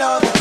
love.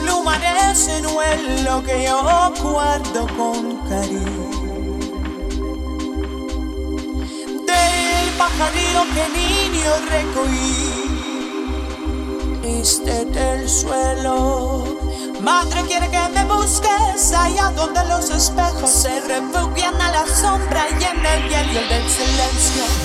pluma de senuelo que yo guardo con cariño. Del pajarillo que niño recogí, este del suelo. Madre quiere que me busques allá donde los espejos se refugian a la sombra y en el hielo del silencio.